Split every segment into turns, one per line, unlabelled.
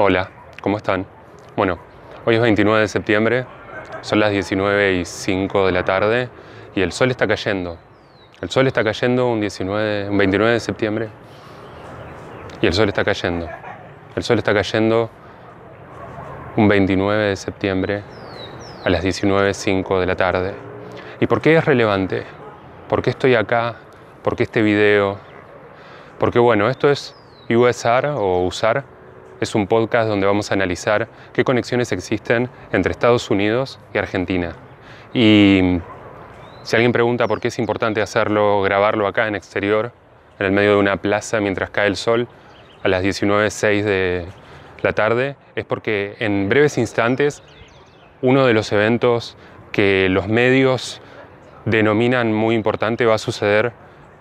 Hola, ¿cómo están? Bueno, hoy es 29 de septiembre, son las 19 y 5 de la tarde y el sol está cayendo. El sol está cayendo un, 19, un 29 de septiembre y el sol está cayendo. El sol está cayendo un 29 de septiembre a las 19.05 de la tarde. ¿Y por qué es relevante? ¿Por qué estoy acá? ¿Por qué este video? Porque bueno, esto es USAR o USAR, es un podcast donde vamos a analizar qué conexiones existen entre Estados Unidos y Argentina. Y si alguien pregunta por qué es importante hacerlo, grabarlo acá en exterior, en el medio de una plaza mientras cae el sol, a las 19.06 de la tarde, es porque en breves instantes uno de los eventos que los medios denominan muy importante va a suceder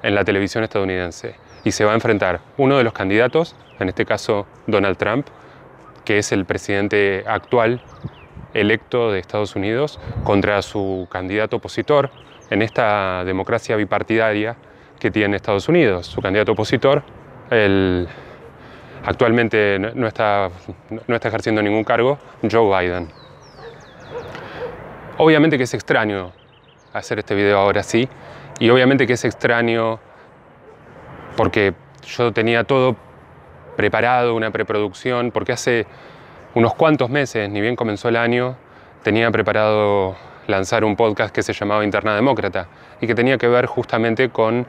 en la televisión estadounidense y se va a enfrentar uno de los candidatos, en este caso Donald Trump, que es el presidente actual electo de Estados Unidos, contra su candidato opositor en esta democracia bipartidaria que tiene Estados Unidos. Su candidato opositor, el, actualmente no está, no está ejerciendo ningún cargo, Joe Biden. Obviamente que es extraño hacer este video ahora sí, y obviamente que es extraño porque yo tenía todo preparado, una preproducción, porque hace unos cuantos meses, ni bien comenzó el año, tenía preparado lanzar un podcast que se llamaba Interna Demócrata y que tenía que ver justamente con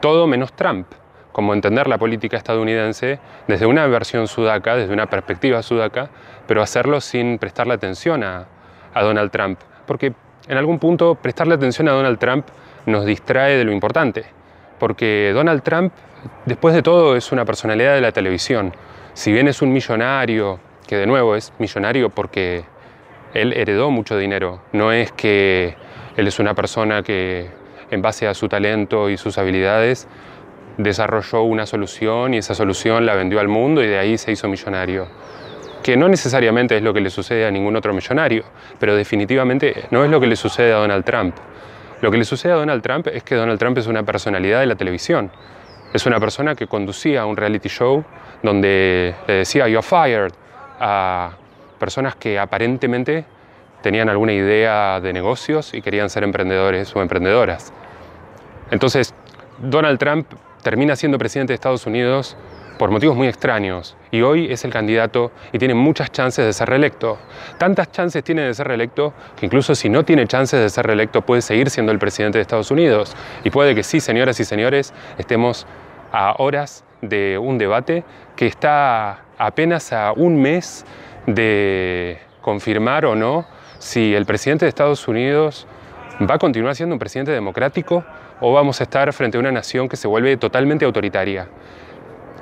todo menos Trump, como entender la política estadounidense desde una versión sudaca, desde una perspectiva sudaca, pero hacerlo sin prestarle atención a, Donald Trump, porque en algún punto prestarle atención a Donald Trump nos distrae de lo importante porque Donald Trump, después de todo, es una personalidad de la televisión. Si bien es un millonario, que de nuevo es millonario porque él heredó mucho dinero, no es que él es una persona que en base a su talento y sus habilidades desarrolló una solución y esa solución la vendió al mundo y de ahí se hizo millonario. Que no necesariamente es lo que le sucede a ningún otro millonario, pero definitivamente no es lo que le sucede a Donald Trump. Lo que le sucede a Donald Trump es que Donald Trump es una personalidad de la televisión. Es una persona que conducía un reality show donde le decía you're fired a personas que aparentemente tenían alguna idea de negocios y querían ser emprendedores o emprendedoras. Entonces, Donald Trump termina siendo presidente de Estados Unidos por motivos muy extraños y hoy es el candidato y tiene muchas chances de ser reelecto. Tantas chances tiene de ser reelecto que incluso si no tiene chances de ser reelecto puede seguir siendo el presidente de Estados Unidos. Y puede que sí, señoras y señores, estemos a horas de un debate que está apenas a un mes de confirmar o no si el presidente de Estados Unidos va a continuar siendo un presidente democrático o vamos a estar frente a una nación que se vuelve totalmente autoritaria.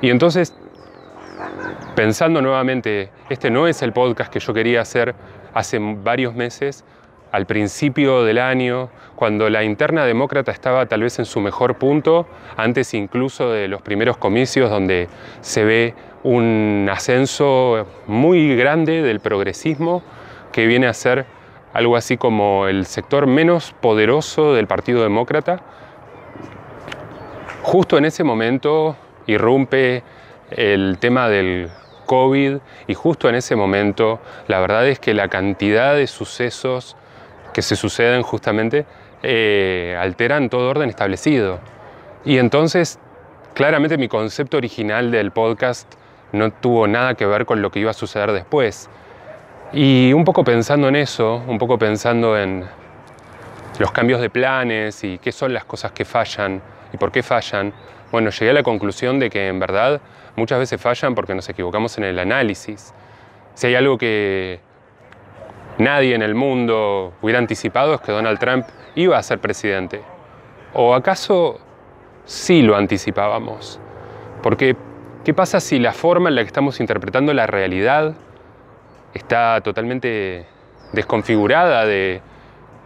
Y entonces, pensando nuevamente, este no es el podcast que yo quería hacer hace varios meses, al principio del año, cuando la interna demócrata estaba tal vez en su mejor punto, antes incluso de los primeros comicios donde se ve un ascenso muy grande del progresismo que viene a ser algo así como el sector menos poderoso del Partido Demócrata. Justo en ese momento irrumpe el tema del COVID y justo en ese momento la verdad es que la cantidad de sucesos que se suceden justamente eh, alteran todo orden establecido. Y entonces, claramente mi concepto original del podcast no tuvo nada que ver con lo que iba a suceder después. Y un poco pensando en eso, un poco pensando en los cambios de planes y qué son las cosas que fallan y por qué fallan, bueno, llegué a la conclusión de que en verdad muchas veces fallan porque nos equivocamos en el análisis. Si hay algo que nadie en el mundo hubiera anticipado es que Donald Trump iba a ser presidente. ¿O acaso sí lo anticipábamos? Porque, ¿qué pasa si la forma en la que estamos interpretando la realidad está totalmente desconfigurada de,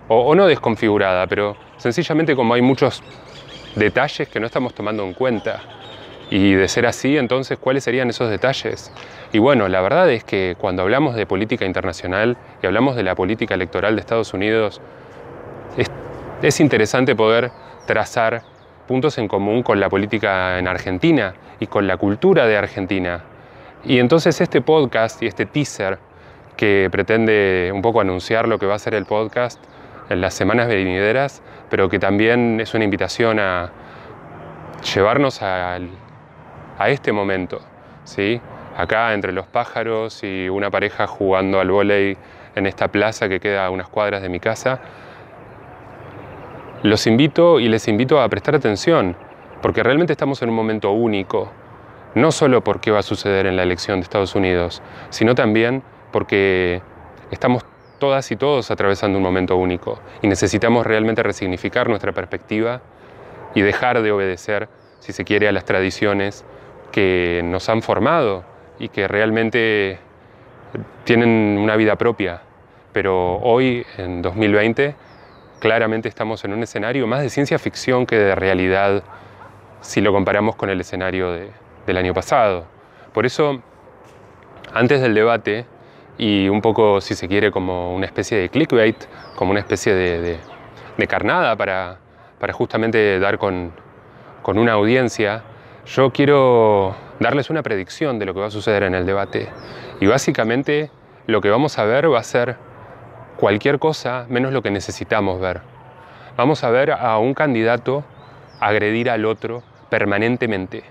o, o no desconfigurada, pero sencillamente como hay muchos detalles que no estamos tomando en cuenta. Y de ser así, entonces, ¿cuáles serían esos detalles? Y bueno, la verdad es que cuando hablamos de política internacional y hablamos de la política electoral de Estados Unidos, es, interesante poder trazar puntos en común con la política en Argentina y con la cultura de Argentina. Y entonces este podcast y este teaser que pretende un poco anunciar lo que va a ser el podcast en las semanas venideras, pero que también es una invitación a llevarnos a, este momento, ¿sí? acá entre los pájaros y una pareja jugando al vóley en esta plaza que queda a unas cuadras de mi casa. Los invito y les invito a prestar atención, porque realmente estamos en un momento único, no solo por qué va a suceder en la elección de Estados Unidos, sino también porque estamos todas y todos atravesando un momento único y necesitamos realmente resignificar nuestra perspectiva y dejar de obedecer, si se quiere, a las tradiciones que nos han formado y que realmente tienen una vida propia. Pero hoy, en 2020, claramente estamos en un escenario más de ciencia ficción que de realidad si lo comparamos con el escenario del año pasado. Por eso, antes del debate, y un poco, si se quiere, como una especie de clickbait, como una especie de, carnada para, para, justamente dar con, con una audiencia, yo quiero darles una predicción de lo que va a suceder en el debate. Y básicamente lo que vamos a ver va a ser cualquier cosa menos lo que necesitamos ver. Vamos a ver a un candidato agredir al otro permanentemente.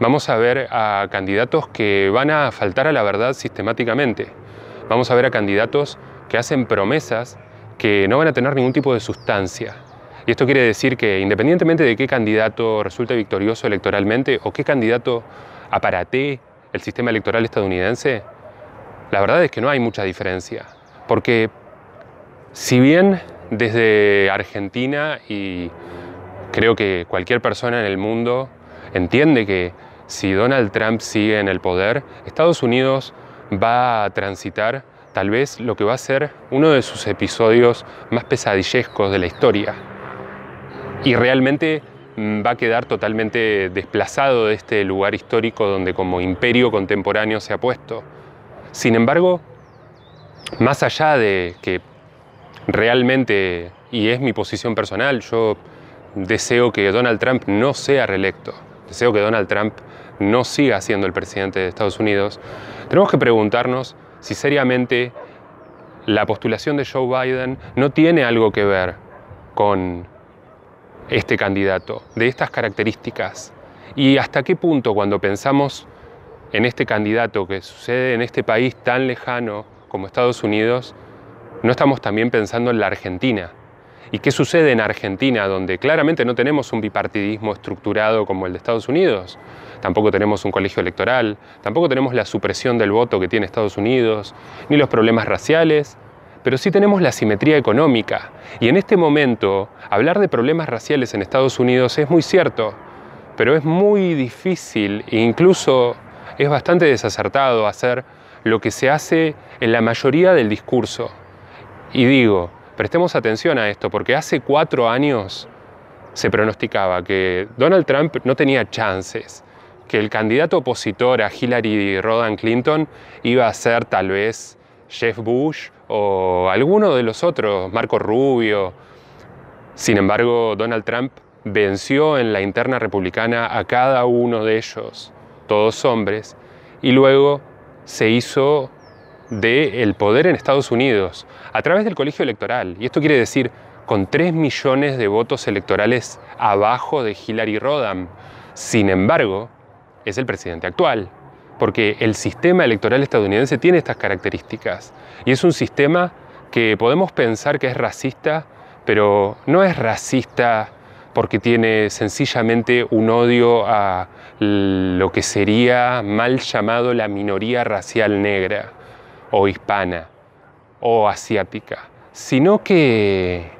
Vamos a ver a candidatos que van a faltar a la verdad sistemáticamente. Vamos a ver a candidatos que hacen promesas que no van a tener ningún tipo de sustancia. Y esto quiere decir que independientemente de qué candidato resulte victorioso electoralmente o qué candidato aparate el sistema electoral estadounidense, la verdad es que no hay mucha diferencia. Porque si bien desde Argentina y creo que cualquier persona en el mundo entiende que si Donald Trump sigue en el poder, Estados Unidos va a transitar tal vez lo que va a ser uno de sus episodios más pesadillescos de la historia y realmente mm, va a quedar totalmente desplazado de este lugar histórico donde como imperio contemporáneo se ha puesto. Sin embargo, más allá de que realmente, y es mi posición personal, yo deseo que Donald Trump no sea reelecto, deseo que Donald Trump no siga siendo el presidente de Estados Unidos, tenemos que preguntarnos si seriamente la postulación de Joe Biden no tiene algo que ver con este candidato, de estas características? ¿Y hasta qué punto cuando pensamos en este candidato que sucede en este país tan lejano como Estados Unidos, no estamos también pensando en la Argentina? ¿Y qué sucede en Argentina, donde claramente no tenemos un bipartidismo estructurado como el de Estados Unidos? Tampoco tenemos un colegio electoral, tampoco tenemos la supresión del voto que tiene Estados Unidos, ni los problemas raciales, pero sí tenemos la simetría económica. Y en este momento, hablar de problemas raciales en Estados Unidos es muy cierto, pero es muy difícil e incluso es bastante desacertado hacer lo que se hace en la mayoría del discurso. Y digo, prestemos atención a esto, porque hace cuatro años se pronosticaba que Donald Trump no tenía chances, que el candidato opositor a Hillary Rodham Clinton iba a ser tal vez Jeff Bush o alguno de los otros, Marco Rubio. Sin embargo, Donald Trump venció en la interna republicana a cada uno de ellos, todos hombres, y luego se hizo del el poder en Estados Unidos a través del colegio electoral. Y esto quiere decir con 3 millones de votos electorales abajo de Hillary Rodham. Sin embargo, es el presidente actual porque el sistema electoral estadounidense tiene estas características y es un sistema que podemos pensar que es racista, pero no es racista porque tiene sencillamente un odio a lo que sería mal llamado la minoría racial negra o hispana o asiática, sino que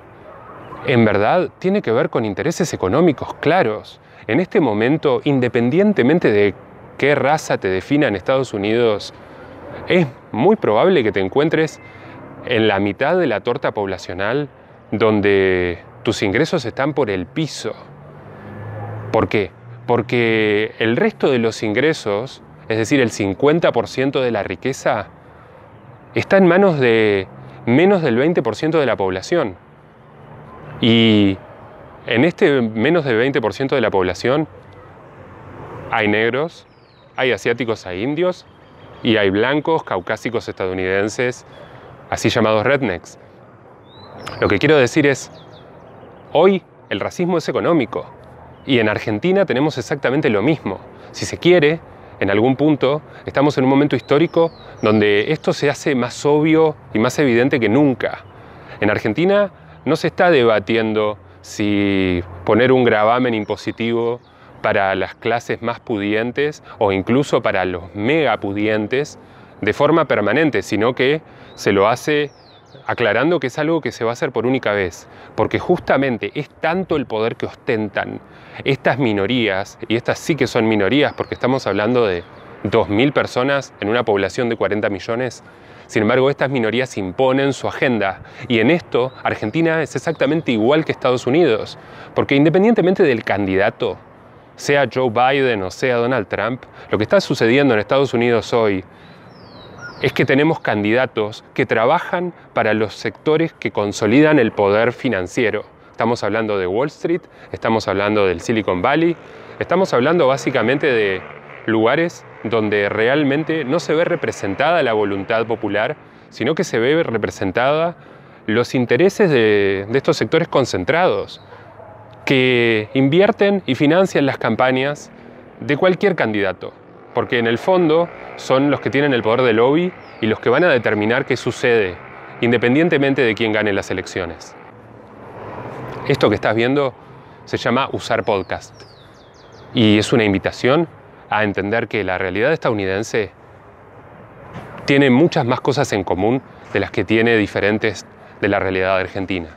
en verdad tiene que ver con intereses económicos claros. En este momento, independientemente de qué raza te defina en Estados Unidos, es muy probable que te encuentres en la mitad de la torta poblacional donde tus ingresos están por el piso. ¿Por qué? Porque el resto de los ingresos, es decir, el 50% de la riqueza, está en manos de menos del 20% de la población. Y en este menos del 20% de la población hay negros, hay asiáticos, hay indios y hay blancos caucásicos estadounidenses, así llamados rednecks. Lo que quiero decir es, hoy el racismo es económico y en Argentina tenemos exactamente lo mismo. Si se quiere, en algún punto estamos en un momento histórico donde esto se hace más obvio y más evidente que nunca. En Argentina no se está debatiendo si poner un gravamen impositivo para las clases más pudientes o incluso para los mega pudientes de forma permanente, sino que se lo hace aclarando que es algo que se va a hacer por única vez, porque justamente es tanto el poder que ostentan estas minorías, y estas sí que son minorías porque estamos hablando de 2.000 personas en una población de 40 millones, sin embargo, estas minorías imponen su agenda y en esto Argentina es exactamente igual que Estados Unidos, porque independientemente del candidato, sea Joe Biden o sea Donald Trump, lo que está sucediendo en Estados Unidos hoy es que tenemos candidatos que trabajan para los sectores que consolidan el poder financiero. Estamos hablando de Wall Street, estamos hablando del Silicon Valley, estamos hablando básicamente de lugares donde realmente no se ve representada la voluntad popular, sino que se ve representada los intereses de, de estos sectores concentrados que invierten y financian las campañas de cualquier candidato, porque en el fondo son los que tienen el poder de lobby y los que van a determinar qué sucede, independientemente de quién gane las elecciones. Esto que estás viendo se llama usar podcast y es una invitación a entender que la realidad estadounidense tiene muchas más cosas en común de las que tiene diferentes de la realidad argentina.